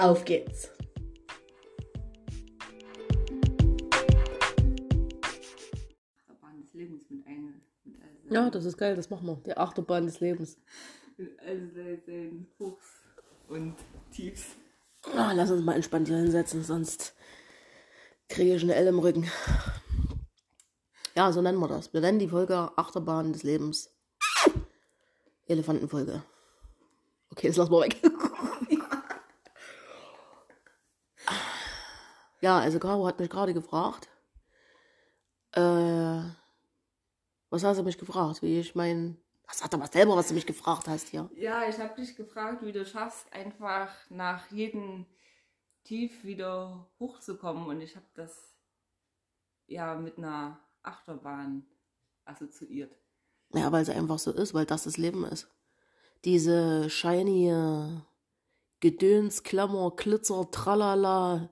Auf geht's! Achterbahn des Lebens mit all Ja, das ist geil, das machen wir. Die Achterbahn des Lebens. mit all seinen Hochs und Tiefs. Ah, lass uns mal entspannt hier hinsetzen, sonst kriege ich eine L im Rücken. Ja, so nennen wir das. Wir nennen die Folge Achterbahn des Lebens. Elefantenfolge. Okay, das lassen wir weg. Ja, also Caro hat mich gerade gefragt. Äh, was hast du mich gefragt? Wie ich mein. Sag doch mal selber, was du mich gefragt hast hier. Ja, ich habe dich gefragt, wie du schaffst, einfach nach jedem Tief wieder hochzukommen. Und ich habe das ja mit einer Achterbahn assoziiert. Ja, weil es einfach so ist, weil das das Leben ist. Diese shiny äh, Gedöns, Klammer, Glitzer, Tralala.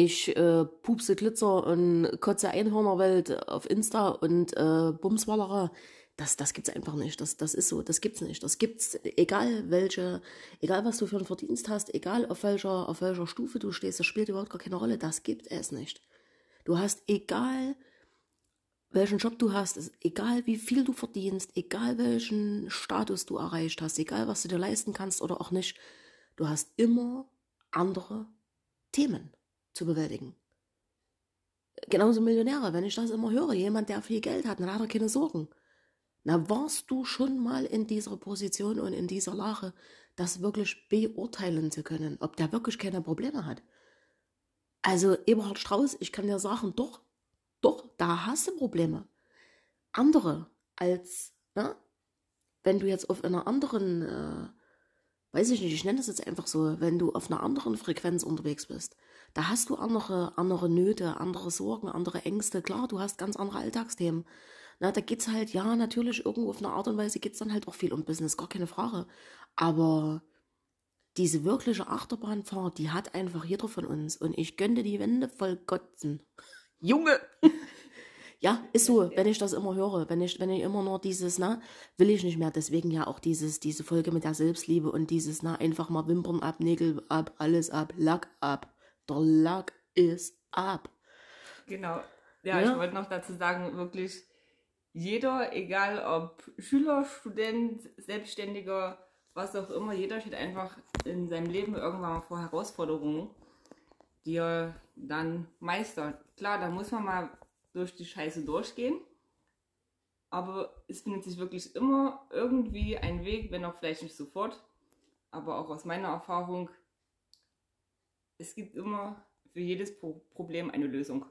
Ich äh, pupse Glitzer und kotze Einhörnerwelt auf Insta und äh, Bumswallere. Das, das gibt's einfach nicht. Das, das ist so. Das gibt's nicht. Das gibt's, egal welche, egal was du für einen Verdienst hast, egal auf welcher, auf welcher Stufe du stehst, das spielt überhaupt gar keine Rolle. Das gibt es nicht. Du hast, egal welchen Job du hast, egal wie viel du verdienst, egal welchen Status du erreicht hast, egal was du dir leisten kannst oder auch nicht, du hast immer andere Themen zu bewältigen. Genauso Millionäre, wenn ich das immer höre, jemand, der viel Geld hat, dann hat er keine Sorgen. Na, warst du schon mal in dieser Position und in dieser Lage, das wirklich beurteilen zu können, ob der wirklich keine Probleme hat? Also Eberhard Strauß, ich kann dir sagen, doch, doch, da hast du Probleme. Andere als, ne? wenn du jetzt auf einer anderen, äh, weiß ich nicht, ich nenne das jetzt einfach so, wenn du auf einer anderen Frequenz unterwegs bist, da hast du andere, andere Nöte, andere Sorgen, andere Ängste. Klar, du hast ganz andere Alltagsthemen. Na, da geht's halt, ja, natürlich irgendwo auf eine Art und Weise geht's dann halt auch viel um Business, gar keine Frage. Aber diese wirkliche Achterbahnfahrt, die hat einfach jeder von uns. Und ich gönnte die Wände voll Kotzen. Junge! ja, ist so, wenn ich das immer höre, wenn ich, wenn ich immer nur dieses, na, will ich nicht mehr. Deswegen ja auch dieses, diese Folge mit der Selbstliebe und dieses, na, einfach mal Wimpern ab, Nägel ab, alles ab, Lack ab. Der Lack ist ab. Genau. Ja, Ja. ich wollte noch dazu sagen, wirklich jeder, egal ob Schüler, Student, Selbstständiger, was auch immer, jeder steht einfach in seinem Leben irgendwann mal vor Herausforderungen, die er dann meistert. Klar, da muss man mal durch die Scheiße durchgehen, aber es findet sich wirklich immer irgendwie ein Weg, wenn auch vielleicht nicht sofort, aber auch aus meiner Erfahrung, es gibt immer für jedes Pro Problem eine Lösung.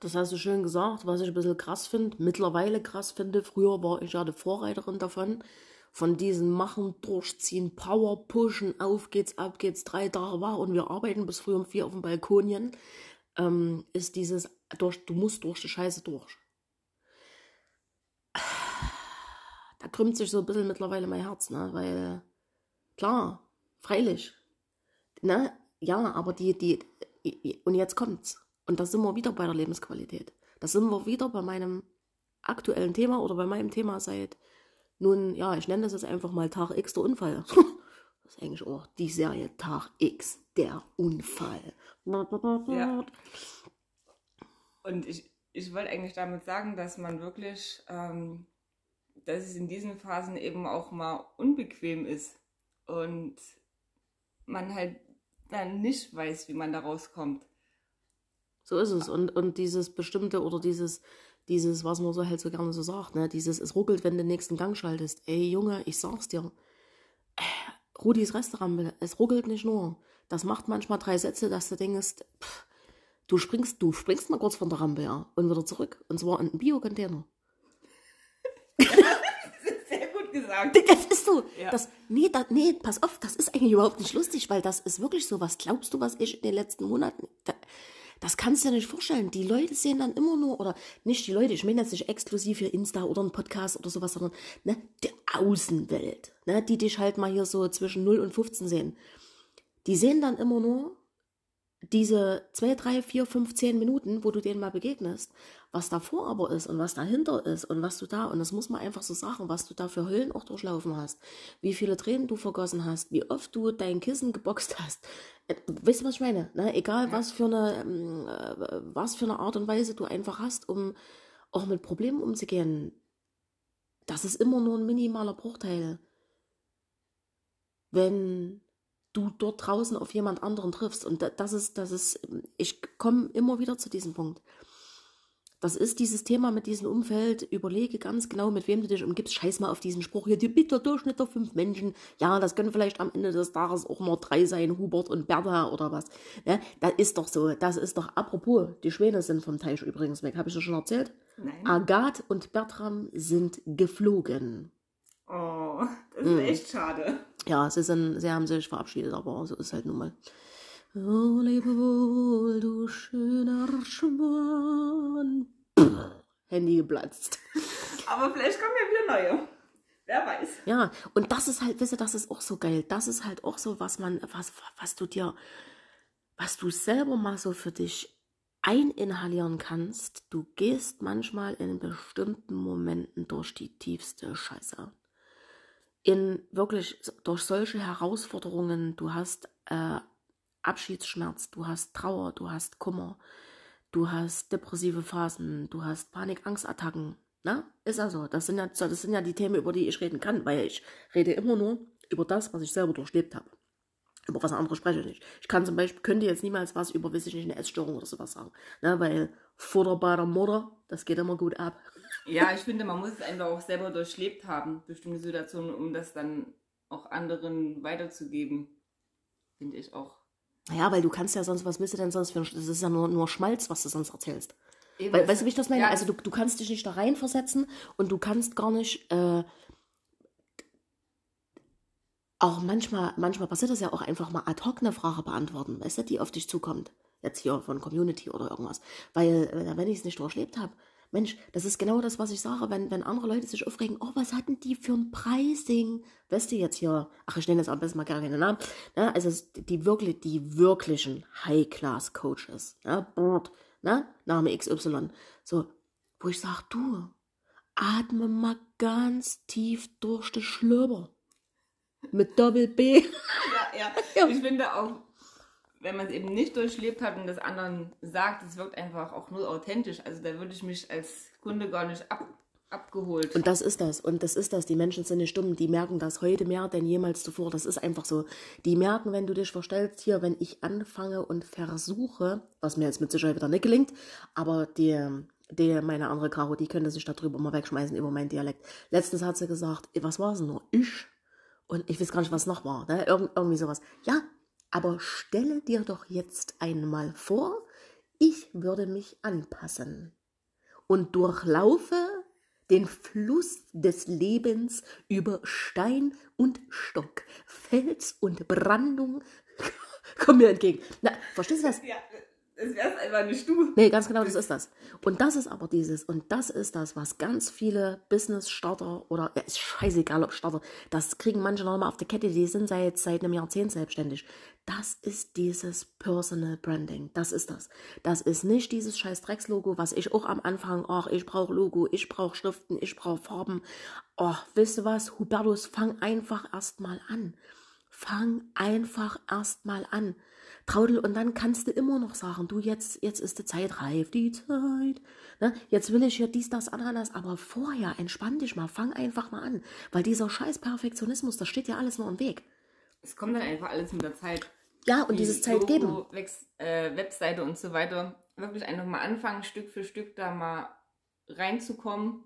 Das hast du schön gesagt, was ich ein bisschen krass finde, mittlerweile krass finde. Früher war ich ja die Vorreiterin davon, von diesen Machen, Durchziehen, Power, Pushen, auf geht's, ab geht's, drei Tage war und wir arbeiten bis früh um vier auf dem Balkonien, ähm, ist dieses, durch, du musst durch die Scheiße durch. Da krümmt sich so ein bisschen mittlerweile mein Herz, ne, weil, klar, freilich, ne, ja, aber die, die, und jetzt kommt's. Und da sind wir wieder bei der Lebensqualität. Da sind wir wieder bei meinem aktuellen Thema oder bei meinem Thema seit nun, ja, ich nenne das jetzt einfach mal Tag X der Unfall. Das ist eigentlich auch die Serie Tag X der Unfall. Ja. Und ich, ich wollte eigentlich damit sagen, dass man wirklich, ähm, dass es in diesen Phasen eben auch mal unbequem ist und man halt dann nicht weiß, wie man da rauskommt. So ist es. Und, und dieses bestimmte oder dieses, dieses, was man so halt so gerne so sagt, ne, dieses, es ruckelt, wenn du den nächsten Gang schaltest. Ey, Junge, ich sag's dir. Rudis Restaurant, es ruckelt nicht nur. Das macht manchmal drei Sätze, dass du denkst, pff, du springst, du springst mal kurz von der Rampe, ja, und wieder zurück. Und zwar in einen Bio-Container. Sehr gut gesagt. Das ist so. Ja. Das, nee, da, nee, pass auf, das ist eigentlich überhaupt nicht lustig, weil das ist wirklich so. Was glaubst du, was ich in den letzten Monaten. Da, das kannst du dir nicht vorstellen. Die Leute sehen dann immer nur, oder nicht die Leute, ich meine jetzt nicht exklusiv für Insta oder ein Podcast oder sowas, sondern ne, die Außenwelt, ne, die dich halt mal hier so zwischen 0 und 15 sehen. Die sehen dann immer nur diese 2, 3, 4, 5, 10 Minuten, wo du denen mal begegnest, was davor aber ist und was dahinter ist und was du da, und das muss man einfach so sagen, was du da für Höllen auch durchlaufen hast, wie viele Tränen du vergossen hast, wie oft du dein Kissen geboxt hast. Äh, Weißt du, was ich meine? Ne? Egal, was für eine, ähm, äh, was für eine Art und Weise du einfach hast, um auch mit Problemen umzugehen. Das ist immer nur ein minimaler Bruchteil. Wenn du dort draußen auf jemand anderen triffst. Und da- das ist, das ist, ich komme immer wieder zu diesem Punkt. Das ist dieses Thema mit diesem Umfeld. Überlege ganz genau, mit wem du dich umgibst. Scheiß mal auf diesen Spruch hier. Die bitter Durchschnitt der fünf Menschen. Ja, das können vielleicht am Ende des Tages auch nur drei sein. Hubert und Bertha oder was. Ne? Das ist doch so. Das ist doch, apropos, die Schwäne sind vom Teich übrigens weg. Habe ich das schon erzählt? Nein. Agathe und Bertram sind geflogen. Oh, das ist echt schade. Ja, sie, sind, sie haben sich verabschiedet, aber so ist halt nun mal. Oh, lebe wohl, du schöner Schwan. Handy geplatzt. Aber vielleicht kommen ja wieder neue. Wer weiß. Ja, und das ist halt, wisst ihr, das ist auch so geil. Das ist halt auch so, was man, was, was du dir, was du selber mal so für dich eininhalieren kannst. Du gehst manchmal in bestimmten Momenten durch die tiefste Scheiße. In wirklich durch solche Herausforderungen, du hast äh, Abschiedsschmerz, du hast Trauer, du hast Kummer, du hast depressive Phasen, du hast Panik-Angstattacken. Na, ist also. Das sind ja, das sind ja die Themen, über die ich reden kann, weil ich rede immer nur über das, was ich selber durchlebt habe. Über was anderes spreche ich nicht. Ich kann zum Beispiel, könnte jetzt niemals was über, weiß ich nicht, eine Essstörung oder sowas sagen. Ne, weil Futter bei der Mutter, das geht immer gut ab. Ja, ich finde, man muss es einfach auch selber durchlebt haben, bestimmte Situationen, um das dann auch anderen weiterzugeben. Finde ich auch. Ja, weil du kannst ja sonst, was willst du denn sonst für ein, das ist ja nur, nur Schmalz, was du sonst erzählst. Eben, Weil, weißt du, wie ich das meine? Ja, also du, du kannst dich nicht da reinversetzen und du kannst gar nicht, äh, auch manchmal, manchmal passiert das ja auch einfach mal ad hoc eine Frage beantworten, weißt du, die auf dich zukommt. Jetzt hier von Community oder irgendwas. Weil, äh, wenn ich es nicht durchlebt habe, Mensch, das ist genau das, was ich sage, wenn, wenn andere Leute sich aufregen, oh, was hatten die für ein Pricing? Weißt du jetzt hier, ach, ich nenne jetzt am besten mal gar keine Namen, ne? also die wirklich, die wirklichen High-Class-Coaches, ne? Brrrt, ne? Name XY, so, wo ich sage, du, atme mal ganz tief durch die Schlöber. Mit Doppel B. Ja, ja. Ja. Ich finde auch, wenn man es eben nicht durchlebt hat und das anderen sagt, es wirkt einfach auch nur authentisch. Also da würde ich mich als Kunde gar nicht ab, abgeholt. Und das ist das. Und das ist das. Die Menschen sind nicht dumm. Die merken das heute mehr denn jemals zuvor. Das ist einfach so. Die merken, wenn du dich verstellst, hier, wenn ich anfange und versuche, was mir jetzt mit Sicherheit wieder nicht gelingt, aber die, die meine andere Caro, die könnte sich darüber mal wegschmeißen über meinen Dialekt. Letztens hat sie gesagt, was war es nur? Ich? Und ich weiß gar nicht, was noch war. Ne? Irgend, irgendwie sowas. Ja, aber stelle dir doch jetzt einmal vor, ich würde mich anpassen und durchlaufe den Fluss des Lebens über Stein und Stock, Fels und Brandung. Komm mir entgegen. Na, verstehst du das? ja, das wär's einfach nicht du. Nee, ganz genau, das ist das. Und das ist aber dieses, und das ist das, was ganz viele Business-Starter oder, ja, ist scheißegal ob Starter, das kriegen manche noch mal auf der Kette, die sind seit, seit einem Jahrzehnt selbstständig. Das ist dieses Personal Branding. Das ist das. Das ist nicht dieses scheiß Dreckslogo, was ich auch am Anfang, ach, ich brauche Logo, ich brauche Schriften, ich brauche Farben. Oh, wisst ihr was, Hubertus, fang einfach erstmal an. Fang einfach erstmal an. Traudel, und dann kannst du immer noch sagen, du, jetzt, jetzt ist die Zeit reif, die Zeit. Ne? Jetzt will ich hier dies, das, Ananas, aber vorher entspann dich mal, fang einfach mal an. Weil dieser scheiß Perfektionismus, das steht ja alles nur im Weg. Es kommt dann einfach alles mit der Zeit. Ja, und Die dieses Zeit geben. Äh, Webseite und so weiter. Wirklich einfach mal anfangen, Stück für Stück da mal reinzukommen.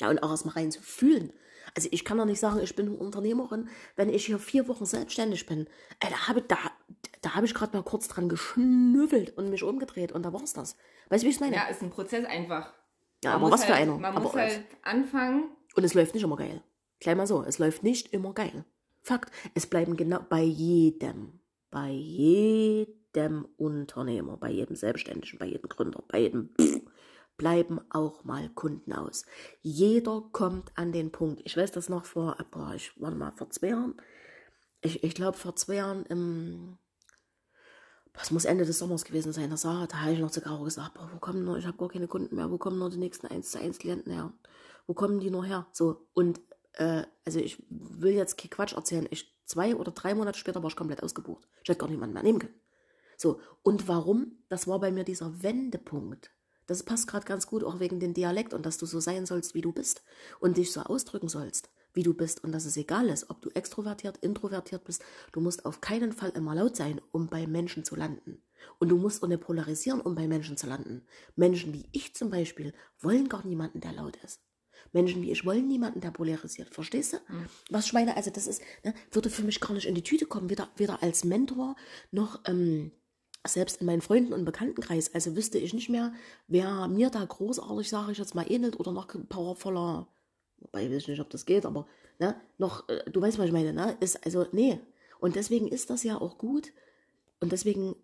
Ja, und auch erstmal rein zu fühlen. Also ich kann doch nicht sagen, ich bin eine Unternehmerin, wenn ich hier vier Wochen selbstständig bin. Äh, da habe da, da hab ich gerade mal kurz dran geschnüffelt und mich umgedreht und da war's das. Weißt du, wie ich es meine? Ja, ist ein Prozess einfach. Ja, Man aber was für halt, einer. Man aber muss halt anfangen. Und es läuft nicht immer geil. Gleich mal so, es läuft nicht immer geil. Fakt, es bleiben genau bei jedem, bei jedem Unternehmer, bei jedem Selbstständigen, bei jedem Gründer, bei jedem pff, bleiben auch mal Kunden aus. Jeder kommt an den Punkt. Ich weiß das noch vor, boah, ich warte mal, vor zwei Jahren. Ich, ich glaube, vor zwei Jahren im, das muss Ende des Sommers gewesen sein, das da habe ich noch zu Caro gesagt, boah, wo kommen nur, ich habe gar keine Kunden mehr, wo kommen nur die nächsten 1 zu 1 Klienten her? Wo kommen die nur her? So, und äh, also ich will jetzt kein Quatsch erzählen, ich zwei oder drei Monate später war ich komplett ausgebucht. Ich hätte gar niemanden mehr nehmen können. So, und warum? Das war bei mir dieser Wendepunkt. Das passt gerade ganz gut auch wegen dem Dialekt und dass du so sein sollst, wie du bist und dich so ausdrücken sollst, wie du bist und dass es egal ist, ob du extrovertiert, introvertiert bist. Du musst auf keinen Fall immer laut sein, um bei Menschen zu landen. Und du musst nicht polarisieren, um bei Menschen zu landen. Menschen wie ich zum Beispiel wollen gar niemanden, der laut ist. Menschen wie ich wollen niemanden, der polarisiert. Verstehst du? Mhm. Was ich meine, also das ist, ne, würde für mich gar nicht in die Tüte kommen, weder, weder als Mentor noch ähm, selbst in meinen Freunden- und Bekanntenkreis. Also wüsste ich nicht mehr, wer mir da großartig, sage ich jetzt mal, ähnelt oder noch powervoller, wobei ich weiß nicht, ob das geht, aber ne, noch, äh, du weißt, was ich meine, ne? Ist also, nee. Und deswegen ist das ja auch gut. Und deswegen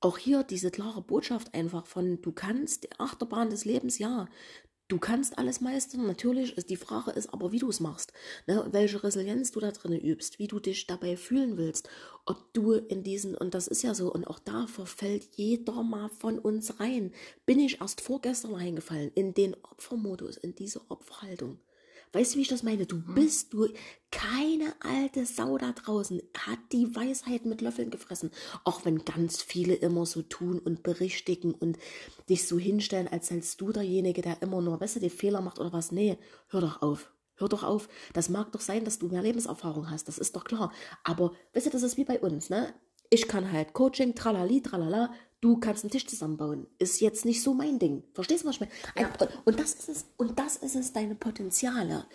auch hier diese klare Botschaft einfach von, du kannst die Achterbahn des Lebens, ja, Du kannst alles meistern, natürlich. Ist, die Frage ist aber, wie du es machst. Ne? Welche Resilienz du da drin übst, wie du dich dabei fühlen willst. Ob du in diesen, und das ist ja so, und auch da verfällt jeder mal von uns rein. Bin ich erst vorgestern reingefallen in den Opfermodus, in diese Opferhaltung. Weißt du, wie ich das meine? Du mhm. bist du. Keine alte Sau da draußen hat die Weisheit mit Löffeln gefressen. Auch wenn ganz viele immer so tun und berichtigen und dich so hinstellen, als seist du derjenige, der immer nur, weißt du, die Fehler macht oder was. Nee, hör doch auf. Hör doch auf. Das mag doch sein, dass du mehr Lebenserfahrung hast. Das ist doch klar. Aber, weißt du, das ist wie bei uns, ne? Ich kann halt Coaching, tralali, tralala, du kannst einen Tisch zusammenbauen. Ist jetzt nicht so mein Ding. Verstehst du, was ich meine? Ja. Und das ist es, und das ist es, deine Potenziale.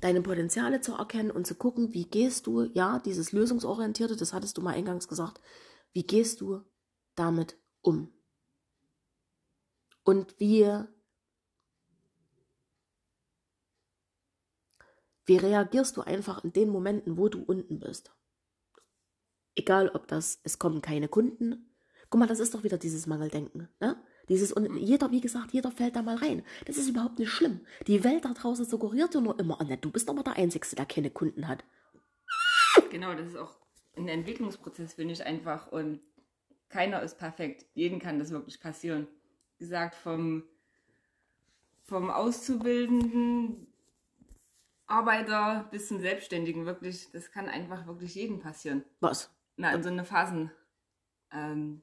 Deine Potenziale zu erkennen und zu gucken, wie gehst du, ja, dieses Lösungsorientierte, das hattest du mal eingangs gesagt, wie gehst du damit um? Und wie, wie reagierst du einfach in den Momenten, wo du unten bist? Egal, ob das, es kommen keine Kunden, Guck mal, das ist doch wieder dieses Mangeldenken. Ne? Dieses, und jeder, wie gesagt, jeder fällt da mal rein. Das ist überhaupt nicht schlimm. Die Welt da draußen suggeriert dir nur immer, oh, ne, du bist aber der Einzige, der keine Kunden hat. Genau, das ist auch ein Entwicklungsprozess, finde ich einfach. Und keiner ist perfekt. Jeden kann das wirklich passieren. Wie gesagt, vom, vom Auszubildenden Arbeiter bis zum Selbstständigen, wirklich, das kann einfach wirklich jedem passieren. Was? Na, in so eine Phasen. Ähm,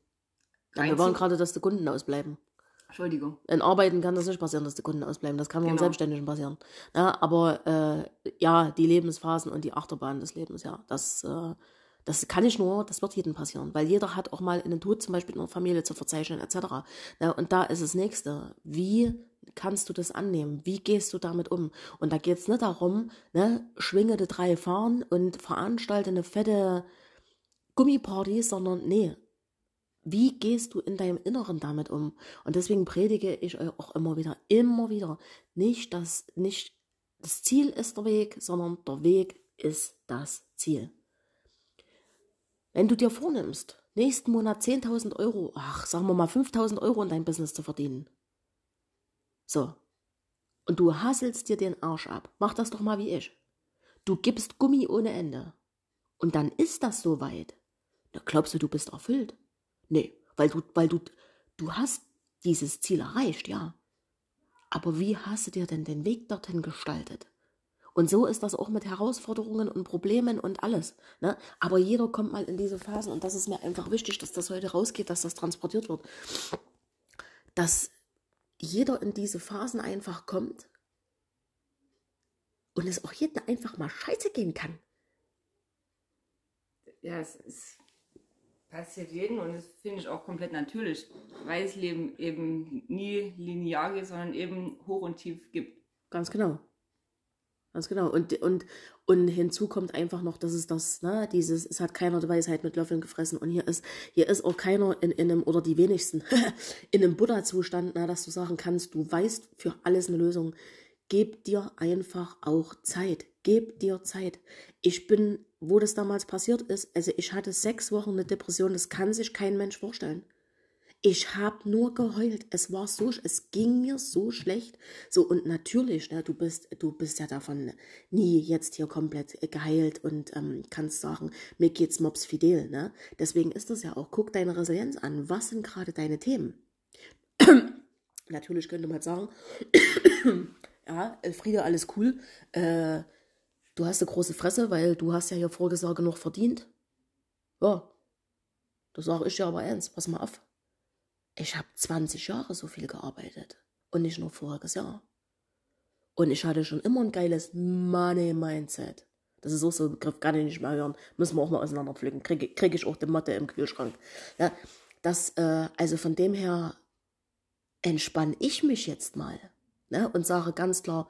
ja, wir wollen gerade, dass die Kunden ausbleiben. Entschuldigung. In Arbeiten kann das nicht passieren, dass die Kunden ausbleiben. Das kann nur genau. im Selbstständigen passieren. Ja, aber äh, ja, die Lebensphasen und die Achterbahn des Lebens, ja, das, äh, das kann ich nur, das wird jedem passieren. Weil jeder hat auch mal einen Tod zum Beispiel in der Familie zu verzeichnen, etc. Ja, und da ist das Nächste. Wie kannst du das annehmen? Wie gehst du damit um? Und da geht es nicht darum, ne, schwinge die drei fahren und veranstalte eine fette Gummiparty, sondern nee, wie gehst du in deinem Inneren damit um? Und deswegen predige ich euch auch immer wieder, immer wieder, nicht das, nicht das Ziel ist der Weg, sondern der Weg ist das Ziel. Wenn du dir vornimmst, nächsten Monat 10.000 Euro, ach, sagen wir mal 5.000 Euro in dein Business zu verdienen. So. Und du hasselst dir den Arsch ab. Mach das doch mal wie ich. Du gibst Gummi ohne Ende. Und dann ist das soweit. Da glaubst du, du bist erfüllt. Nee, weil du, weil du, du hast dieses Ziel erreicht, ja. Aber wie hast du dir denn den Weg dorthin gestaltet? Und so ist das auch mit Herausforderungen und Problemen und alles. Ne? Aber jeder kommt mal in diese Phasen und das ist mir einfach wichtig, dass das heute rausgeht, dass das transportiert wird. Dass jeder in diese Phasen einfach kommt und es auch jedem einfach mal scheiße gehen kann. Ja, es ist passiert jedem und das finde ich auch komplett natürlich, weil das Leben eben nie linear geht, sondern eben hoch und tief gibt. Ganz genau. Ganz genau. Und, und, und hinzu kommt einfach noch, dass es das, ne, dieses, es hat keiner die Weisheit mit Löffeln gefressen. Und hier ist, hier ist auch keiner in, in einem, oder die wenigsten, in einem Buddha-Zustand, na, dass du sagen kannst, du weißt für alles eine Lösung. Gib dir einfach auch Zeit. Gib dir Zeit. Ich bin, wo das damals passiert ist, also ich hatte sechs Wochen eine Depression, das kann sich kein Mensch vorstellen. Ich habe nur geheult. Es war so, es ging mir so schlecht. So und natürlich, ne, du bist, du bist ja davon nie jetzt hier komplett geheilt und ähm, kannst sagen, mir geht's mops fidel. Ne? Deswegen ist das ja auch. Guck deine Resilienz an. Was sind gerade deine Themen? natürlich könnte man sagen, ja, Friede, alles cool. Äh, du hast eine große Fresse, weil du hast ja hier Vorgesage noch verdient. Ja, das sage ich ja aber ernst. Pass mal auf ich habe 20 Jahre so viel gearbeitet und nicht nur voriges Jahr. Und ich hatte schon immer ein geiles Money-Mindset. Das ist auch so ein Begriff, kann ich nicht mehr hören. Müssen wir auch mal auseinanderpflücken. Kriege krieg ich auch die Matte im Kühlschrank. Ja, das, äh, also von dem her entspanne ich mich jetzt mal ne, und sage ganz klar,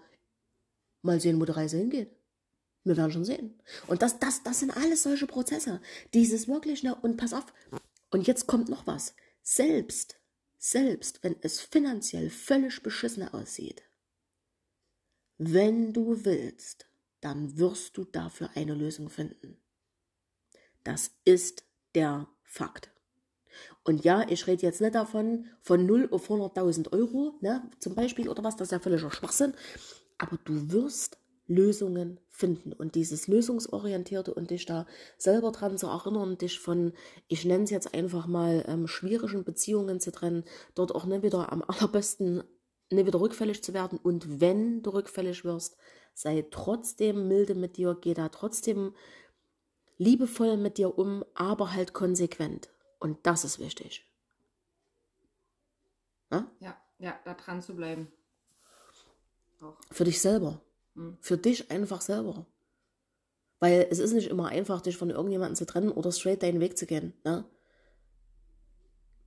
mal sehen, wo die Reise hingeht. Wir werden schon sehen. Und das, das, das sind alles solche Prozesse. Dieses wirklich, ne, und pass auf. Und jetzt kommt noch was. Selbst selbst wenn es finanziell völlig beschissen aussieht. Wenn du willst, dann wirst du dafür eine Lösung finden. Das ist der Fakt. Und ja, ich rede jetzt nicht davon, von 0 auf 100.000 Euro, ne, zum Beispiel oder was, das ist ja völliger Schwachsinn. Aber du wirst Lösungen finden und dieses lösungsorientierte und dich da selber dran zu erinnern, dich von, ich nenne es jetzt einfach mal, ähm, schwierigen Beziehungen zu trennen, dort auch nicht wieder am allerbesten nicht wieder rückfällig zu werden und wenn du rückfällig wirst, sei trotzdem milde mit dir, geh da trotzdem liebevoll mit dir um, aber halt konsequent und das ist wichtig. Ja, ja, ja da dran zu bleiben. Auch. Für dich selber. Für dich einfach selber. Weil es ist nicht immer einfach, dich von irgendjemandem zu trennen oder straight deinen Weg zu gehen. Ne?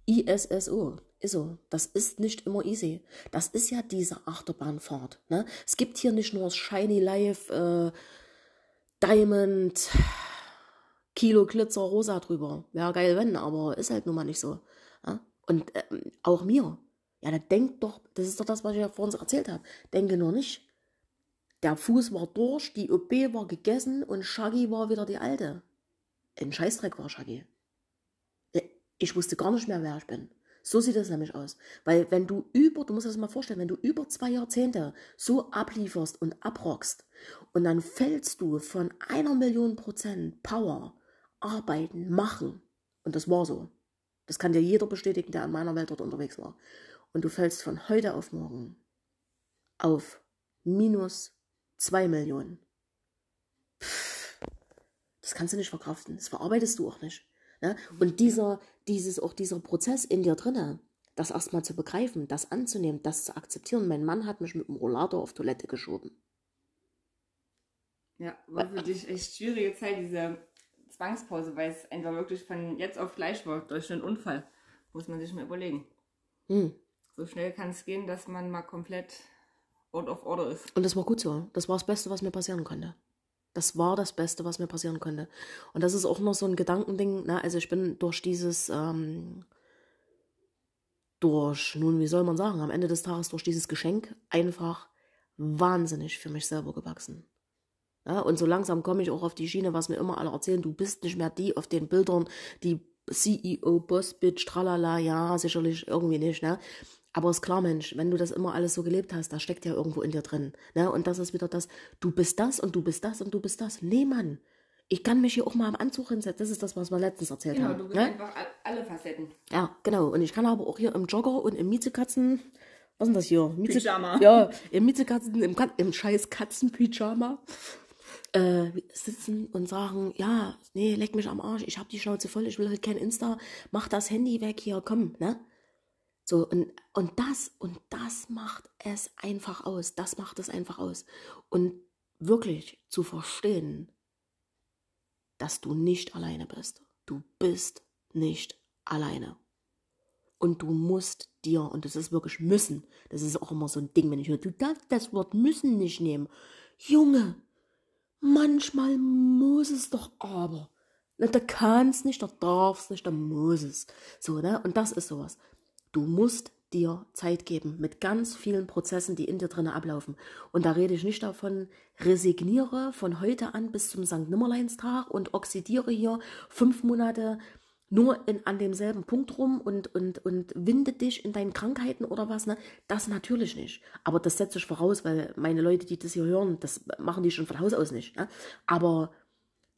ISSO, ist so. Das ist nicht immer easy. Das ist ja diese Achterbahnfahrt. Ne? Es gibt hier nicht nur das Shiny Life, äh, Diamond, Kilo Glitzer, Rosa drüber. Wäre geil, wenn, aber ist halt nun mal nicht so. Ja? Und äh, auch mir. Ja, da denkt doch, das ist doch das, was ich ja vorhin erzählt habe. Denke nur nicht, der Fuß war durch, die OP war gegessen und Shaggy war wieder die Alte. Ein Scheißdreck war Shaggy. Ich wusste gar nicht mehr, wer ich bin. So sieht das nämlich aus. Weil wenn du über, du musst dir das mal vorstellen, wenn du über zwei Jahrzehnte so ablieferst und abrockst und dann fällst du von einer Million Prozent Power, arbeiten, machen. Und das war so. Das kann dir jeder bestätigen, der an meiner Welt dort unterwegs war. Und du fällst von heute auf morgen auf minus Zwei Millionen. Pff, das kannst du nicht verkraften. Das verarbeitest du auch nicht. Ne? Und dieser, dieses, auch dieser Prozess in dir drinne, das erstmal zu begreifen, das anzunehmen, das zu akzeptieren. Mein Mann hat mich mit dem Rollator auf Toilette geschoben. Ja, war für dich echt schwierige Zeit, diese Zwangspause, weil es einfach wirklich von jetzt auf gleich war, durch einen Unfall. Muss man sich mal überlegen. Hm. So schnell kann es gehen, dass man mal komplett out of order ist. Und das war gut so. Das war das Beste, was mir passieren konnte. Das war das Beste, was mir passieren konnte. Und das ist auch noch so ein Gedankending. Ne? Also ich bin durch dieses, ähm, durch, nun, wie soll man sagen, am Ende des Tages durch dieses Geschenk einfach wahnsinnig für mich selber gewachsen. Ja, und so langsam komme ich auch auf die Schiene, was mir immer alle erzählen, du bist nicht mehr die auf den Bildern, die CEO, Boss, Bitch, tralala, ja, sicherlich irgendwie nicht, ne? Aber ist klar, Mensch, wenn du das immer alles so gelebt hast, da steckt ja irgendwo in dir drin. Ne? Und das ist wieder das, du bist das und du bist das und du bist das. Nee, Mann. Ich kann mich hier auch mal am Anzug hinsetzen. Das ist das, was wir letztens erzählt genau, haben. Genau, du bist ne? einfach alle Facetten. Ja, genau. Und ich kann aber auch hier im Jogger und im Miezekatzen, was ist denn das hier? Mieze Pyjama. Ja, im Miezekatzen, im, im scheiß Katzenpyjama äh, sitzen und sagen, ja, nee, leck mich am Arsch, ich hab die Schnauze voll, ich will halt kein Insta, mach das Handy weg hier, komm, ne? So, und, und das, und das macht es einfach aus. Das macht es einfach aus. Und wirklich zu verstehen, dass du nicht alleine bist. Du bist nicht alleine. Und du musst dir, und das ist wirklich müssen, das ist auch immer so ein Ding, wenn ich höre, du darfst das Wort müssen nicht nehmen. Junge, manchmal muss es doch aber. Na, da kannst nicht, da darfst nicht, da muss es. So, ne? Und das ist sowas. Du musst dir Zeit geben mit ganz vielen Prozessen, die in dir drin ablaufen. Und da rede ich nicht davon, resigniere von heute an bis zum St. Nimmerleinstag und oxidiere hier fünf Monate nur in, an demselben Punkt rum und, und, und winde dich in deinen Krankheiten oder was, ne? Das natürlich nicht. Aber das setze ich voraus, weil meine Leute, die das hier hören, das machen die schon von Haus aus nicht. Ne? Aber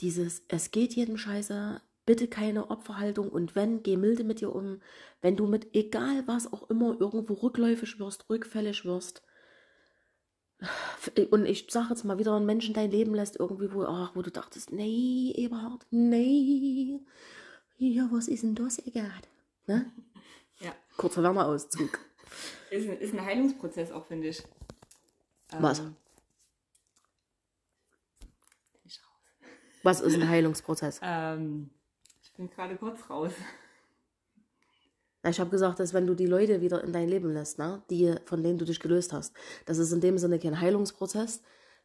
dieses, es geht jedem Scheiße, bitte keine Opferhaltung und wenn, geh milde mit dir um. Wenn du mit egal was auch immer irgendwo rückläufig wirst, rückfällig wirst, und ich sage jetzt mal wieder, ein Mensch in dein Leben lässt irgendwie, wo, ach, wo du dachtest, nee, Eberhard, nee, ja, was ist denn das, Eckart? Ne? Ja. Kurzer Wärmeauszug. Ist ein, ist ein Heilungsprozess auch, finde ich. Was? Ähm, ich raus. Was ist ein Heilungsprozess? Ähm, ich bin gerade kurz raus. Ich habe gesagt, dass wenn du die Leute wieder in dein Leben lässt, ne, die, von denen du dich gelöst hast, das ist in dem Sinne kein Heilungsprozess.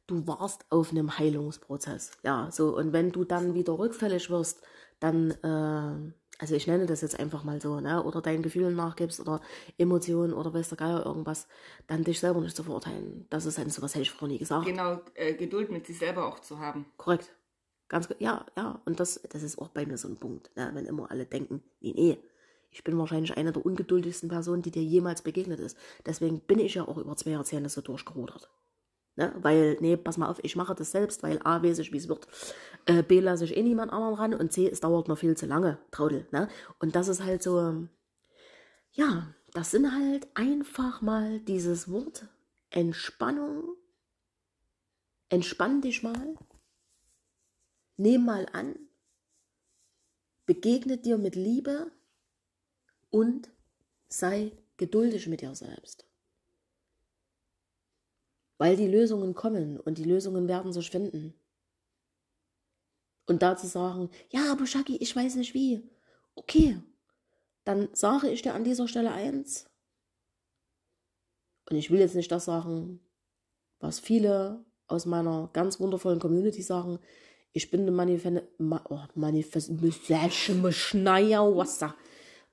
Du warst auf einem Heilungsprozess. Ja, so. Und wenn du dann wieder rückfällig wirst, dann, äh, also ich nenne das jetzt einfach mal so, ne, oder deinen Gefühlen nachgibst oder Emotionen oder weiß der Geier irgendwas, dann dich selber nicht zu verurteilen. Das ist halt so, was hätte ich vorher nie gesagt. Genau, äh, Geduld mit sich selber auch zu haben. Korrekt. Ganz, ja, ja. Und das, das ist auch bei mir so ein Punkt, ne? wenn immer alle denken, nee, nee, ich bin wahrscheinlich eine der ungeduldigsten Personen, die dir jemals begegnet ist. Deswegen bin ich ja auch über zwei Jahrzehnte so durchgerudert. Ne? Weil, nee, pass mal auf, ich mache das selbst, weil A, weiß ich, wie es wird. Äh, B, lasse ich eh niemand anderen ran und C, es dauert noch viel zu lange, Traudel. Ne? Und das ist halt so, ja, das sind halt einfach mal dieses Wort Entspannung. Entspann dich mal. Nehm mal an. Begegne dir mit Liebe und sei geduldig mit dir selbst. Weil die Lösungen kommen und die Lösungen werden sich finden. Und da zu sagen, ja, aber Shaki, ich weiß nicht wie. Okay, dann sage ich dir an dieser Stelle eins. Und ich will jetzt nicht das sagen, was viele aus meiner ganz wundervollen Community sagen. Ich bin eine Manifest, Ma oh, Manifest.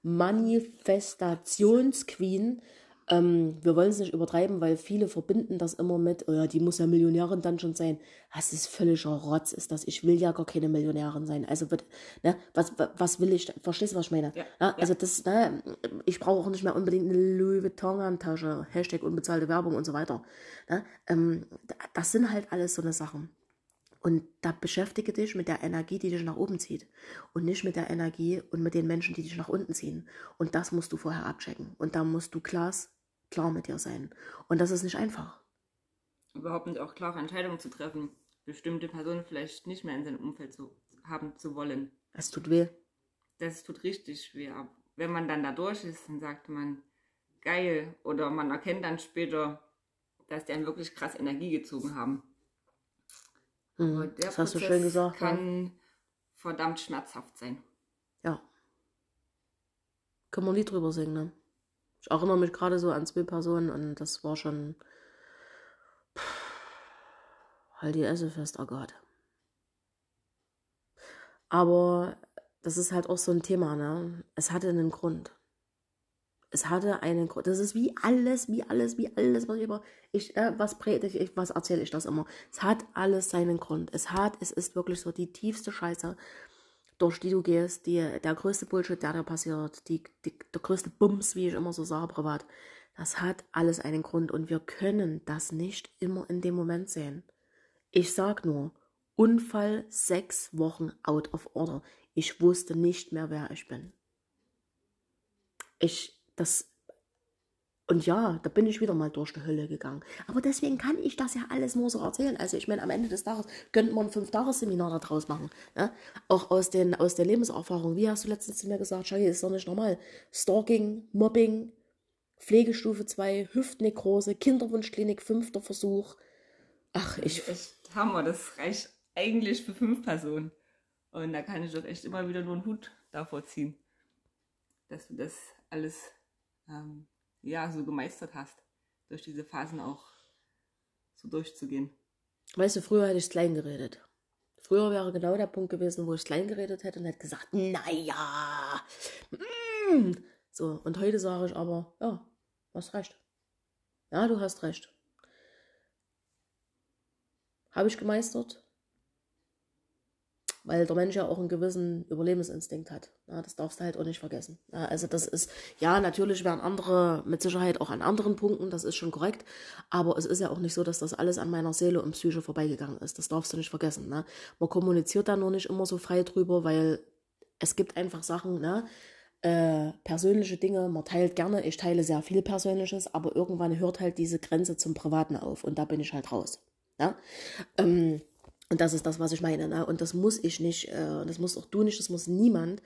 Manifestationsqueen. Ähm, wir wollen es nicht übertreiben, weil viele verbinden das immer mit, oh ja, die muss ja Millionärin dann schon sein. Das ist völliger Rotz, ist das. Ich will ja gar keine Millionärin sein. Also, bitte, ne, was, wa- was will ich, verstehst du, was ich meine? Ja, Ja, also, das, ne, ich brauche auch nicht mehr unbedingt eine Louis Vuitton-Handtasche, Hashtag unbezahlte Werbung und so weiter. Ne? Ähm, das sind halt alles so eine Sachen. Und da beschäftige dich mit der Energie, die dich nach oben zieht. Und nicht mit der Energie und mit den Menschen, die dich nach unten ziehen. Und das musst du vorher abchecken. Und da musst du klar, klar mit dir sein. Und das ist nicht einfach. Überhaupt nicht auch klare Entscheidungen zu treffen, bestimmte Personen vielleicht nicht mehr in seinem Umfeld zu haben zu wollen. Es tut weh. Das tut richtig weh. Aber wenn man dann da durch ist, dann sagt man, geil. Oder man erkennt dann später, dass die einen wirklich krass Energie gezogen haben. Mhm. Das hast du Prozess schön gesagt. ja. kann verdammt schmerzhaft sein. Ja. Können wir ein Lied drüber singen, ne? Ich erinnere mich gerade so an zwei Personen und das war schon. Halt die Esse fest, oh Gott. Aber das ist halt auch so ein Thema, ne? Es hatte einen Grund. Es hatte einen Grund. Das ist wie alles, wie alles, wie alles, was ich über. Ich, äh, was predige ich, was erzähle ich das immer? Es hat alles seinen Grund. Es hat, es ist wirklich so die tiefste Scheiße durch die du gehst, die, der größte Bullshit, der dir passiert, die, die, der größte Bums, wie ich immer so sage, privat, das hat alles einen Grund und wir können das nicht immer in dem Moment sehen. Ich sag nur, Unfall sechs Wochen out of order. Ich wusste nicht mehr, wer ich bin. Ich, das, und ja, da bin ich wieder mal durch die Hölle gegangen. Aber deswegen kann ich das ja alles nur so erzählen. Also ich meine, am Ende des Tages könnte man ein Fünf-Tages-Seminar daraus machen. Ne? Auch aus, den, aus der Lebenserfahrung. Wie hast du letztens zu mir gesagt, Shaggy, ist doch nicht normal. Stalking, Mobbing, Pflegestufe 2, Hüftnekrose, Kinderwunschklinik, fünfter Versuch. Ach, ich, echt Hammer. Das reicht eigentlich für fünf Personen. Und da kann ich doch echt immer wieder nur einen Hut davor ziehen, dass du das alles ähm, ja so gemeistert hast, durch diese Phasen auch so durchzugehen. weißt du, früher hätte ich klein geredet. Früher wäre genau der Punkt gewesen, wo ich klein geredet hätte und hätte gesagt, naja, mm. so. Und heute sage ich aber, ja, hast recht. Ja, du hast recht. Habe ich gemeistert, weil der Mensch ja auch einen gewissen Überlebensinstinkt hat. Ja, das darfst du halt auch nicht vergessen. Ja, also das ist, ja, natürlich werden andere mit Sicherheit auch an anderen Punkten, das ist schon korrekt, aber es ist ja auch nicht so, dass das alles an meiner Seele und Psyche vorbeigegangen ist. Das darfst du nicht vergessen. Ne? Man kommuniziert da nur nicht immer so frei drüber, weil es gibt einfach Sachen, ne? Äh, persönliche Dinge, man teilt gerne, ich teile sehr viel Persönliches, aber irgendwann hört halt diese Grenze zum Privaten auf und da bin ich halt raus. Ja? Ähm, und das ist das, was ich meine. Ne? Und das muss ich nicht, äh, das muss auch du nicht, das muss niemand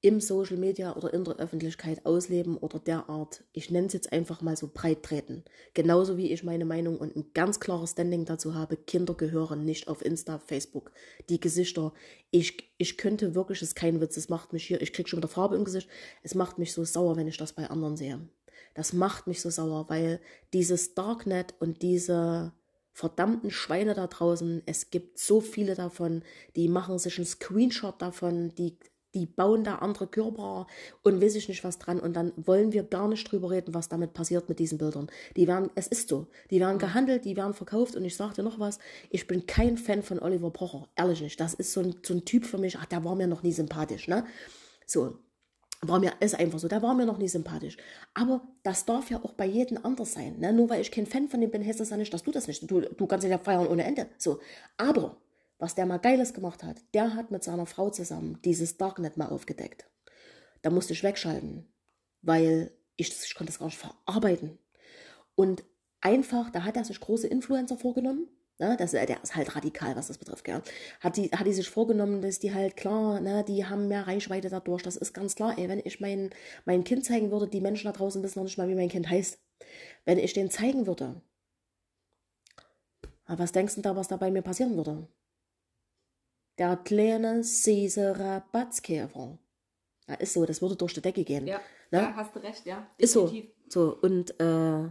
im Social Media oder in der Öffentlichkeit ausleben oder derart, ich nenne es jetzt einfach mal so breit treten. Genauso wie ich meine Meinung und ein ganz klares Standing dazu habe, Kinder gehören nicht auf Insta, Facebook. Die Gesichter, ich, ich könnte wirklich, das ist kein Witz, es macht mich hier, ich kriege schon wieder Farbe im Gesicht, es macht mich so sauer, wenn ich das bei anderen sehe. Das macht mich so sauer, weil dieses Darknet und diese verdammten Schweine da draußen. Es gibt so viele davon, die machen sich einen Screenshot davon, die, die bauen da andere Körper und weiß ich nicht was dran. Und dann wollen wir gar nicht drüber reden, was damit passiert mit diesen Bildern. Die werden, es ist so, die werden gehandelt, die werden verkauft. Und ich sage dir noch was, ich bin kein Fan von Oliver Pocher, ehrlich nicht. Das ist so ein, so ein Typ für mich, ach, der war mir noch nie sympathisch, ne? So, war mir, ist einfach so, der war mir noch nie sympathisch. Aber das darf ja auch bei jedem anders sein. Ne? Nur weil ich kein Fan von dem bin, heißt das ja nicht, dass du das nicht. Du, du kannst ja feiern ohne Ende. So. Aber, was der mal Geiles gemacht hat, der hat mit seiner Frau zusammen dieses Darknet mal aufgedeckt. Da musste ich wegschalten, weil ich, ich konnte das gar nicht verarbeiten. Und einfach, da hat er sich große Influencer vorgenommen, Ne, das, der ist halt radikal, was das betrifft. Gell. Hat, die, hat die sich vorgenommen, dass die halt klar, ne, die haben mehr Reichweite dadurch. Das ist ganz klar. Ey, wenn ich mein, mein Kind zeigen würde, die Menschen da draußen wissen noch nicht mal, wie mein Kind heißt. Wenn ich den zeigen würde, was denkst du da, was da bei mir passieren würde? Der kleine, süße Rabatzkäfer. Ja, ist so, das würde durch die Decke gehen. Ja, ne? ja hast du recht, ja. Definitiv. Ist so. So, und äh,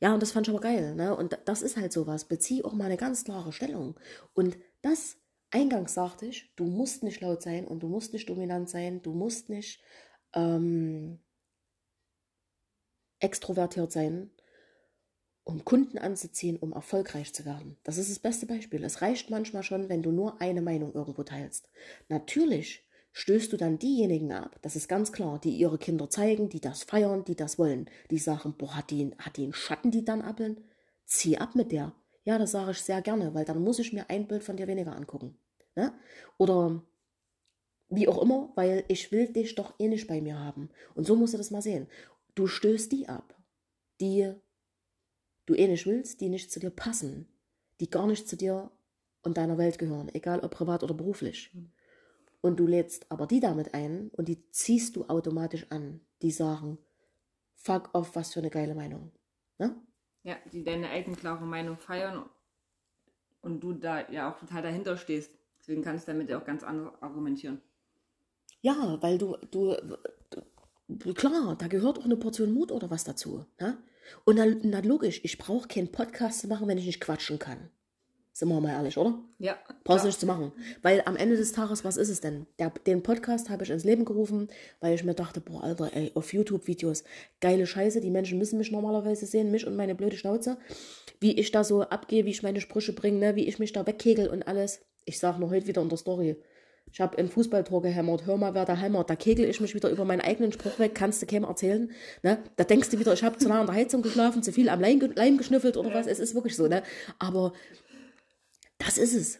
ja, und das fand ich aber geil. Ne? Und das ist halt sowas. Bezieh auch mal eine ganz klare Stellung. Und das, eingangs sagte ich, du musst nicht laut sein und du musst nicht dominant sein, du musst nicht ähm, extrovertiert sein, um Kunden anzuziehen, um erfolgreich zu werden. Das ist das beste Beispiel. Es reicht manchmal schon, wenn du nur eine Meinung irgendwo teilst. Natürlich stößt du dann diejenigen ab, das ist ganz klar, die ihre Kinder zeigen, die das feiern, die das wollen, die sagen, boah, hat die, hat die einen Schatten, die dann appeln? Zieh ab mit der. Ja, das sage ich sehr gerne, weil dann muss ich mir ein Bild von dir weniger angucken. Ne? Oder wie auch immer, weil ich will dich doch eh nicht bei mir haben. Und so musst du das mal sehen. Du stößt die ab, die du eh nicht willst, die nicht zu dir passen, die gar nicht zu dir und deiner Welt gehören, egal ob privat oder beruflich. Und du lädst aber die damit ein und die ziehst du automatisch an. Die sagen, fuck off, was für eine geile Meinung. Ne? Ja, die deine eigene klare Meinung feiern und du da ja auch total dahinter stehst. Deswegen kannst du damit auch ganz anders argumentieren. Ja, weil du, du, du klar, da gehört auch eine Portion Mut oder was dazu. Ne? Und dann, na logisch, ich brauche keinen Podcast zu machen, wenn ich nicht quatschen kann. Sind wir mal ehrlich, oder? Ja. Brauchst du nichts zu machen. Weil am Ende des Tages, was ist es denn? Der, den Podcast habe ich ins Leben gerufen, weil ich mir dachte, boah, Alter, ey, auf YouTube-Videos, geile Scheiße, die Menschen müssen mich normalerweise sehen, mich und meine blöde Schnauze. Wie ich da so abgehe, wie ich meine Sprüche bringe, ne? wie ich mich da wegkegel und alles. Ich sag nur heute wieder in der Story. Ich habe ein Fußballtor gehämmert. Hör mal, wer da hämmert. Da kegel ich mich wieder über meinen eigenen Spruch weg. Kannst du keinem erzählen. Ne? Da denkst du wieder, ich habe zu nah an der Heizung geschlafen, zu viel am Leim, Leim geschnüffelt oder was. Es ist wirklich so. Ne? Aber das ist es.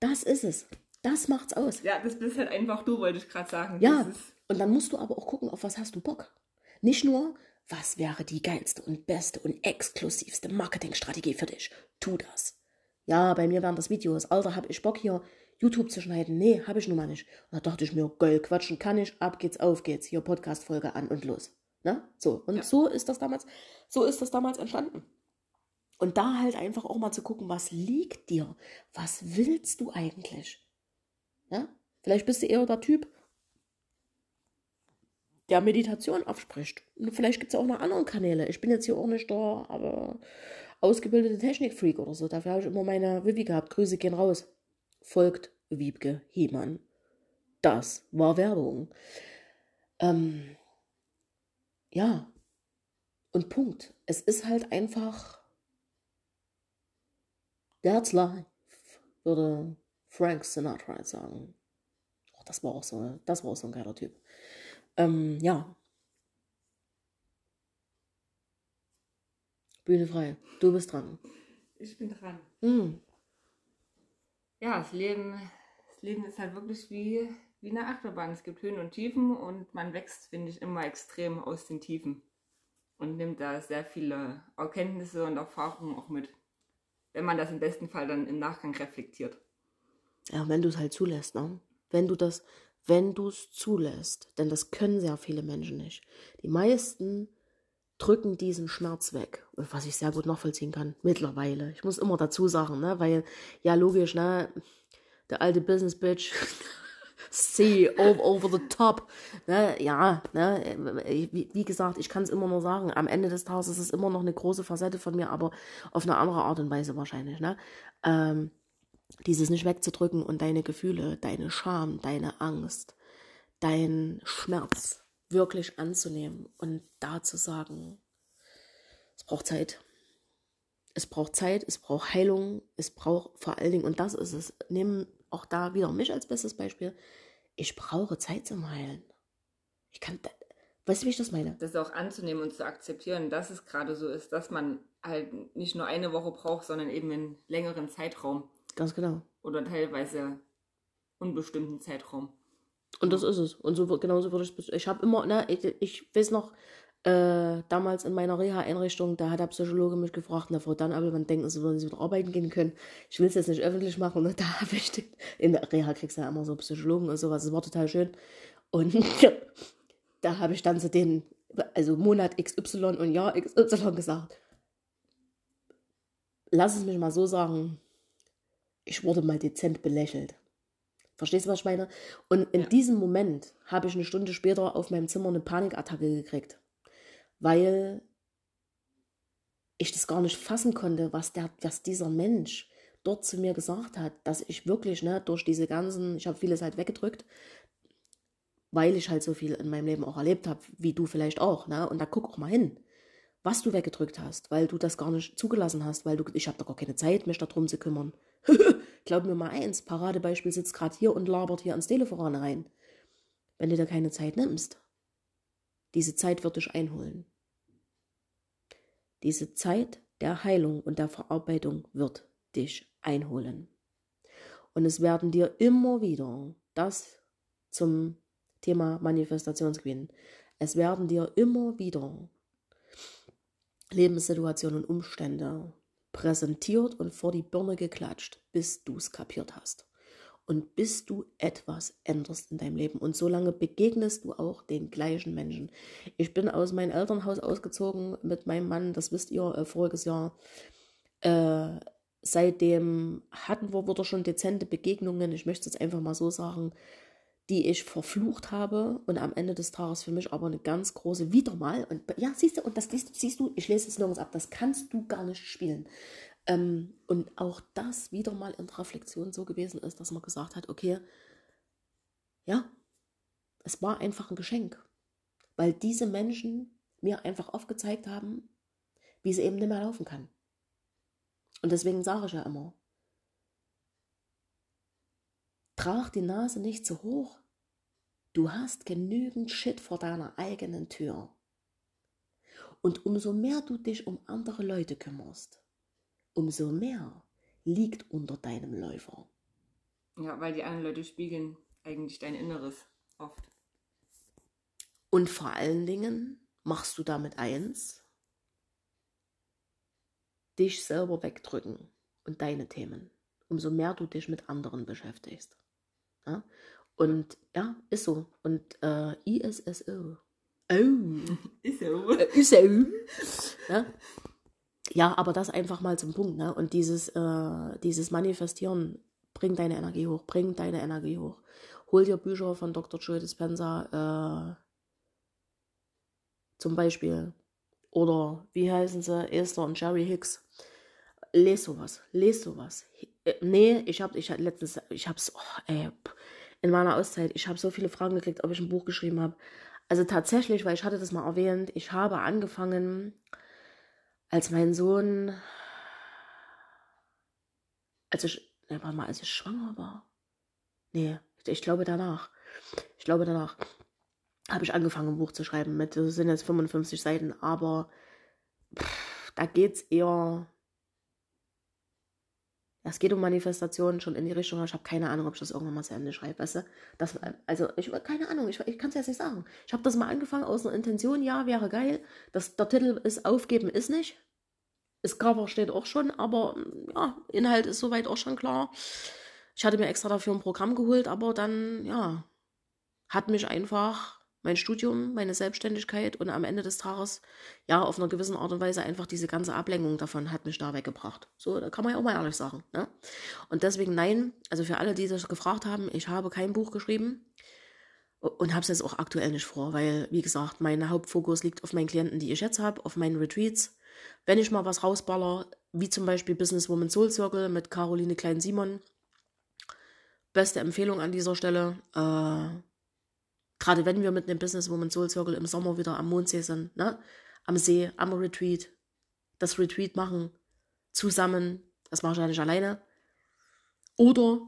Das ist es. Das macht's aus. Ja, das bist halt einfach du, wollte ich gerade sagen. Ja, und dann musst du aber auch gucken, auf was hast du Bock. Nicht nur, was wäre die geilste und beste und exklusivste Marketingstrategie für dich. Tu das. Ja, bei mir wären das Videos. Alter, hab ich Bock hier YouTube zu schneiden? Nee, hab ich nun mal nicht. Und da dachte ich mir, geil, quatschen kann ich, ab geht's, auf geht's, hier Podcast-Folge an und los. Ne? So, und ja. so ist das damals, so ist das damals entstanden. Und da halt einfach auch mal zu gucken, was liegt dir? Was willst du eigentlich? Ja? Vielleicht bist du eher der Typ, der Meditation abspricht. Und vielleicht gibt es auch noch andere Kanäle. Ich bin jetzt hier auch nicht der aber ausgebildete Technikfreak oder so. Dafür habe ich immer meine Vivi gehabt. Grüße gehen raus. Folgt Wiebke Hiemann. Das war Werbung. Ähm, ja, Und Punkt. Es ist halt einfach. That's life, würde Frank Sinatra jetzt sagen. Oh, das war auch so, das war auch so ein geiler Typ. Ähm, ja. Bühne frei. Du bist dran. Ich bin dran. Hm. Ja, das Leben, das Leben ist halt wirklich wie, wie eine Achterbahn. Es gibt Höhen und Tiefen und man wächst, finde ich, immer extrem aus den Tiefen. Und nimmt da sehr viele Erkenntnisse und Erfahrungen auch mit. Wenn man das im besten Fall dann im Nachgang reflektiert. Ja, wenn du es halt zulässt, ne? Wenn du das, wenn du es zulässt, denn das können sehr viele Menschen nicht. Die meisten drücken diesen Schmerz weg, was ich sehr gut nachvollziehen kann, mittlerweile. Ich muss immer dazu sagen, ne, weil, ja, logisch, ne, der alte Business Bitch, see over, the top, ne, ja, ne, wie, gesagt, ich kann es immer nur sagen, am Ende des Tages ist es immer noch eine große Facette von mir, aber auf eine andere Art und Weise wahrscheinlich, ne, ähm, dieses nicht wegzudrücken und deine Gefühle, deine Scham, deine Angst, dein Schmerz wirklich anzunehmen und da zu sagen, es braucht Zeit. Es braucht Zeit, es braucht Heilung, es braucht vor allen Dingen, und das ist es, nehmen auch da wieder mich als bestes Beispiel, ich brauche Zeit zum Heilen. Ich kann, weißt du, wie ich das meine? Das auch anzunehmen und zu akzeptieren, dass es gerade so ist, dass man halt nicht nur eine Woche braucht, sondern eben einen längeren Zeitraum. Ganz genau. Oder teilweise unbestimmten Zeitraum. Und das ist es. Und so genauso würde ich Ich habe immer, ne, ich, ich weiß noch, äh, damals in meiner Reha-Einrichtung, da hat der Psychologe mich gefragt, na Frau Dannabel, wann denken Sie, würden Sie wieder arbeiten gehen können? Ich will es jetzt nicht öffentlich machen. Und da habe ich den, in der Reha kriegst du ja immer so Psychologen und sowas. Das war total schön. Und da habe ich dann zu denen, also Monat XY und Jahr XY gesagt. Lass es mich mal so sagen, ich wurde mal dezent belächelt. Verstehst du, was ich meine? Und in ja. diesem Moment habe ich eine Stunde später auf meinem Zimmer eine Panikattacke gekriegt, weil ich das gar nicht fassen konnte, was, der, was dieser Mensch dort zu mir gesagt hat, dass ich wirklich ne, durch diese ganzen, ich habe vieles halt weggedrückt, weil ich halt so viel in meinem Leben auch erlebt habe, wie du vielleicht auch. Ne? Und da guck auch mal hin, was du weggedrückt hast, weil du das gar nicht zugelassen hast, weil du, ich habe da gar keine Zeit, mich darum zu kümmern. Glaub mir mal eins, Paradebeispiel sitzt gerade hier und labert hier ans Telefon rein. Wenn du dir keine Zeit nimmst, diese Zeit wird dich einholen. Diese Zeit der Heilung und der Verarbeitung wird dich einholen. Und es werden dir immer wieder das zum Thema Manifestationsgewinnen. Es werden dir immer wieder Lebenssituationen und Umstände präsentiert und vor die Birne geklatscht, bis du es kapiert hast. Und bis du etwas änderst in deinem Leben. Und solange begegnest du auch den gleichen Menschen. Ich bin aus meinem Elternhaus ausgezogen mit meinem Mann, das wisst ihr, äh, voriges Jahr. Äh, seitdem hatten wir wieder schon dezente Begegnungen. Ich möchte es einfach mal so sagen die ich verflucht habe und am Ende des Tages für mich aber eine ganz große wieder mal und ja siehst du und das siehst du ich lese es nirgends ab das kannst du gar nicht spielen ähm, und auch das wieder mal in Reflexion so gewesen ist dass man gesagt hat okay ja es war einfach ein Geschenk weil diese Menschen mir einfach aufgezeigt haben wie es eben nicht mehr laufen kann und deswegen sage ich ja immer Trag die Nase nicht zu hoch. Du hast genügend Shit vor deiner eigenen Tür. Und umso mehr du dich um andere Leute kümmerst, umso mehr liegt unter deinem Läufer. Ja, weil die anderen Leute spiegeln eigentlich dein Inneres oft. Und vor allen Dingen machst du damit eins, dich selber wegdrücken und deine Themen, umso mehr du dich mit anderen beschäftigst. Ja? Und ja, ist so. Und äh, ISSO. Oh. Ist so. Äh, ist so. Ja? Ja, aber das einfach mal zum Punkt. Ne? Und dieses, äh, dieses Manifestieren, bring deine Energie hoch, bring deine Energie hoch. Hol dir Bücher von Dr. Joe Dispenza, äh, zum Beispiel. Oder wie heißen sie? Esther und Jerry Hicks. Les sowas, les sowas. Äh, nee, ich hab, ich hab letztens, ich hab's, oh, in meiner Auszeit, ich habe so viele Fragen gekriegt, ob ich ein Buch geschrieben habe. Also tatsächlich, weil ich hatte das mal erwähnt, ich habe angefangen, als mein Sohn, als ich, ne, warte mal, als ich schwanger war. Nee, ich glaube danach. Ich glaube danach habe ich angefangen, ein Buch zu schreiben. Mit, das sind jetzt 55 Seiten, aber pff, da es eher. Es geht um Manifestationen schon in die Richtung. Ich habe keine Ahnung, ob ich das irgendwann mal zu Ende schreibe. Weißt du? das, also, ich keine Ahnung, ich, ich kann es jetzt nicht sagen. Ich habe das mal angefangen aus einer Intention, ja, wäre geil. Das, der Titel ist Aufgeben ist nicht. Das Cover steht auch schon, aber ja, Inhalt ist soweit auch schon klar. Ich hatte mir extra dafür ein Programm geholt, aber dann, ja, hat mich einfach mein Studium, meine Selbstständigkeit und am Ende des Tages, ja, auf einer gewissen Art und Weise einfach diese ganze Ablenkung davon hat mich da weggebracht. So, da kann man ja auch mal ehrlich sagen. Ne? Und deswegen nein, also für alle, die das gefragt haben, ich habe kein Buch geschrieben und habe es jetzt auch aktuell nicht vor, weil, wie gesagt, mein Hauptfokus liegt auf meinen Klienten, die ich jetzt habe, auf meinen Retreats. Wenn ich mal was rausballer, wie zum Beispiel Businesswoman Soul Circle mit Caroline Klein-Simon, beste Empfehlung an dieser Stelle. Äh, Gerade wenn wir mit einem Businesswoman Soul Circle im Sommer wieder am Mondsee sind, ne? am See, am Retreat, das Retreat machen, zusammen, das mache ich ja nicht alleine. Oder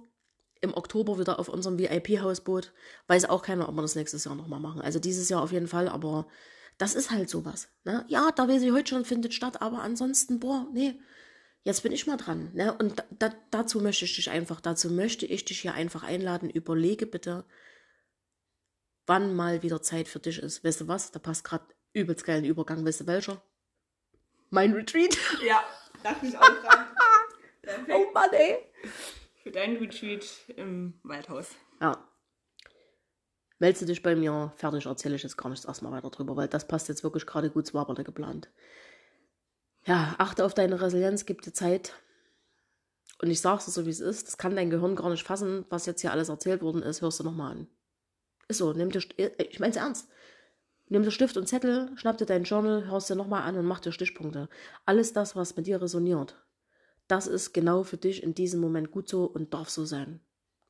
im Oktober wieder auf unserem VIP-Hausboot. Weiß auch keiner, ob wir das nächstes Jahr nochmal machen. Also dieses Jahr auf jeden Fall, aber das ist halt sowas. Ne? Ja, da weiß ich heute schon, findet statt, aber ansonsten, boah, nee, jetzt bin ich mal dran. Ne? Und da, dazu möchte ich dich einfach, dazu möchte ich dich hier einfach einladen. Überlege bitte, wann mal wieder Zeit für dich ist. Weißt du was? Da passt gerade übelst geilen Übergang. Weißt du welcher? Mein Retreat. Ja, dachte ich auch oh Mann, ey. Für dein Retreat im Waldhaus. Ja. Meldest du dich bei mir, fertig erzähle ich jetzt gar nichts erstmal weiter drüber, weil das passt jetzt wirklich gerade gut zu Waberne geplant. Ja, achte auf deine Resilienz, gib dir Zeit. Und ich sag's dir so, wie es ist. Das kann dein Gehirn gar nicht fassen, was jetzt hier alles erzählt worden ist. Hörst du nochmal an. Ist so, nimm dir, äh, ich mein's ernst. Nimm dir Stift und Zettel, schnapp dir deinen Journal, hörst dir nochmal an und mach dir Stichpunkte. Alles das, was mit dir resoniert, das ist genau für dich in diesem Moment gut so und darf so sein.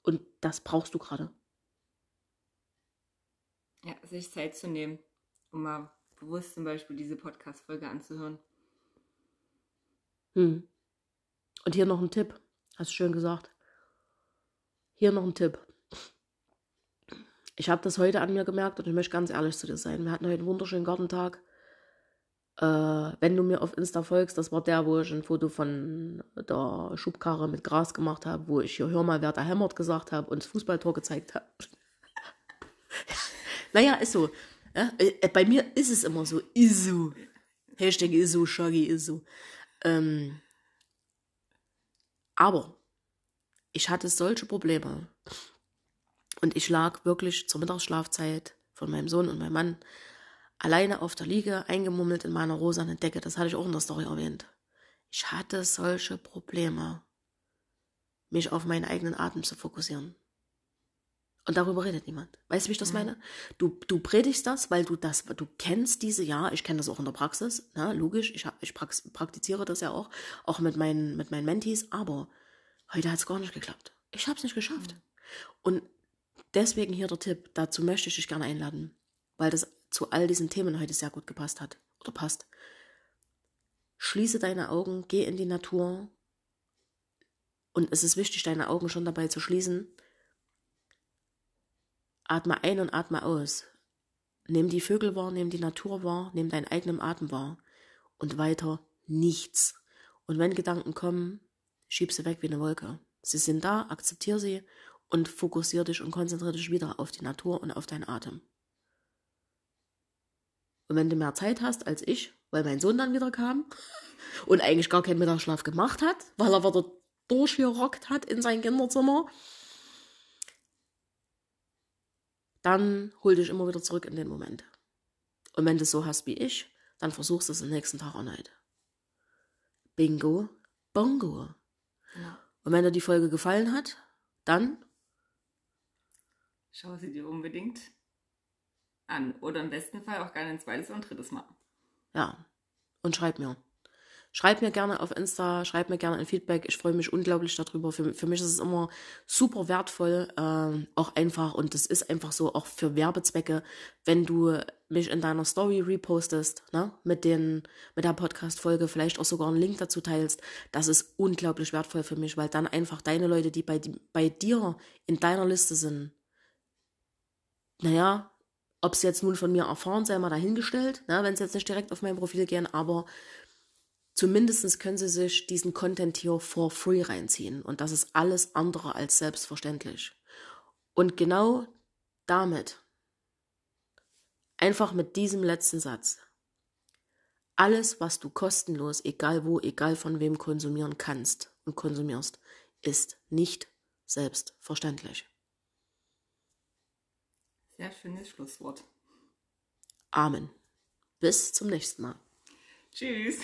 Und das brauchst du gerade. Ja, sich Zeit zu nehmen, um mal bewusst zum Beispiel diese Podcast-Folge anzuhören. Hm. Und hier noch ein Tipp. Hast du schön gesagt. Hier noch ein Tipp. Ich habe das heute an mir gemerkt und ich möchte ganz ehrlich zu dir sein. Wir hatten heute einen wunderschönen Gartentag. Äh, wenn du mir auf Insta folgst, das war der, wo ich ein Foto von der Schubkarre mit Gras gemacht habe, wo ich hier hör mal, wer da hämmert gesagt habe und das Fußballtor gezeigt habe. naja, ist so. Ja? Äh, bei mir ist es immer so. Ist so. Hashtag ist so, Shaggy ist so. Ähm, aber ich hatte solche Probleme und ich lag wirklich zur Mittagsschlafzeit von meinem Sohn und meinem Mann alleine auf der Liege, eingemummelt in meiner rosanen Decke. Das hatte ich auch in der Story erwähnt. Ich hatte solche Probleme, mich auf meinen eigenen Atem zu fokussieren. Und darüber redet niemand. Weißt du, wie ich das mhm. meine? Du, du predigst das, weil du das, du kennst diese, ja, ich kenne das auch in der Praxis, na, logisch, ich, ich praktiziere das ja auch, auch mit meinen, mit meinen Mentees, aber heute hat es gar nicht geklappt. Ich habe es nicht geschafft. Mhm. Und Deswegen hier der Tipp, dazu möchte ich dich gerne einladen, weil das zu all diesen Themen heute sehr gut gepasst hat oder passt. Schließe deine Augen, geh in die Natur und es ist wichtig, deine Augen schon dabei zu schließen. Atme ein und atme aus. Nimm die Vögel wahr, nimm die Natur wahr, nimm deinen eigenen Atem wahr und weiter nichts. Und wenn Gedanken kommen, schieb sie weg wie eine Wolke. Sie sind da, akzeptiere sie und fokussiere dich und konzentriere dich wieder auf die Natur und auf deinen Atem. Und wenn du mehr Zeit hast als ich, weil mein Sohn dann wieder kam und eigentlich gar keinen Mittagsschlaf gemacht hat, weil er wieder durchgerockt hat in sein Kinderzimmer, dann hol dich immer wieder zurück in den Moment. Und wenn du es so hast wie ich, dann versuchst du es am nächsten Tag erneut. Bingo, bongo. Ja. Und wenn dir die Folge gefallen hat, dann schau sie dir unbedingt an. Oder im besten Fall auch gerne ein zweites und drittes Mal. Ja, und schreib mir. Schreib mir gerne auf Insta, schreib mir gerne ein Feedback. Ich freue mich unglaublich darüber. Für, für mich ist es immer super wertvoll, äh, auch einfach, und das ist einfach so, auch für Werbezwecke, wenn du mich in deiner Story repostest, ne, mit den, mit der Podcast-Folge, vielleicht auch sogar einen Link dazu teilst. Das ist unglaublich wertvoll für mich, weil dann einfach deine Leute, die bei, bei dir in deiner Liste sind, naja, ob sie jetzt nun von mir erfahren, sei mal dahingestellt, ne, wenn sie jetzt nicht direkt auf mein Profil gehen, aber zumindest können sie sich diesen Content hier for free reinziehen. Und das ist alles andere als selbstverständlich. Und genau damit, einfach mit diesem letzten Satz, alles, was du kostenlos, egal wo, egal von wem konsumieren kannst und konsumierst, ist nicht selbstverständlich. Sehr schönes Schlusswort. Amen. Bis zum nächsten Mal. Tschüss.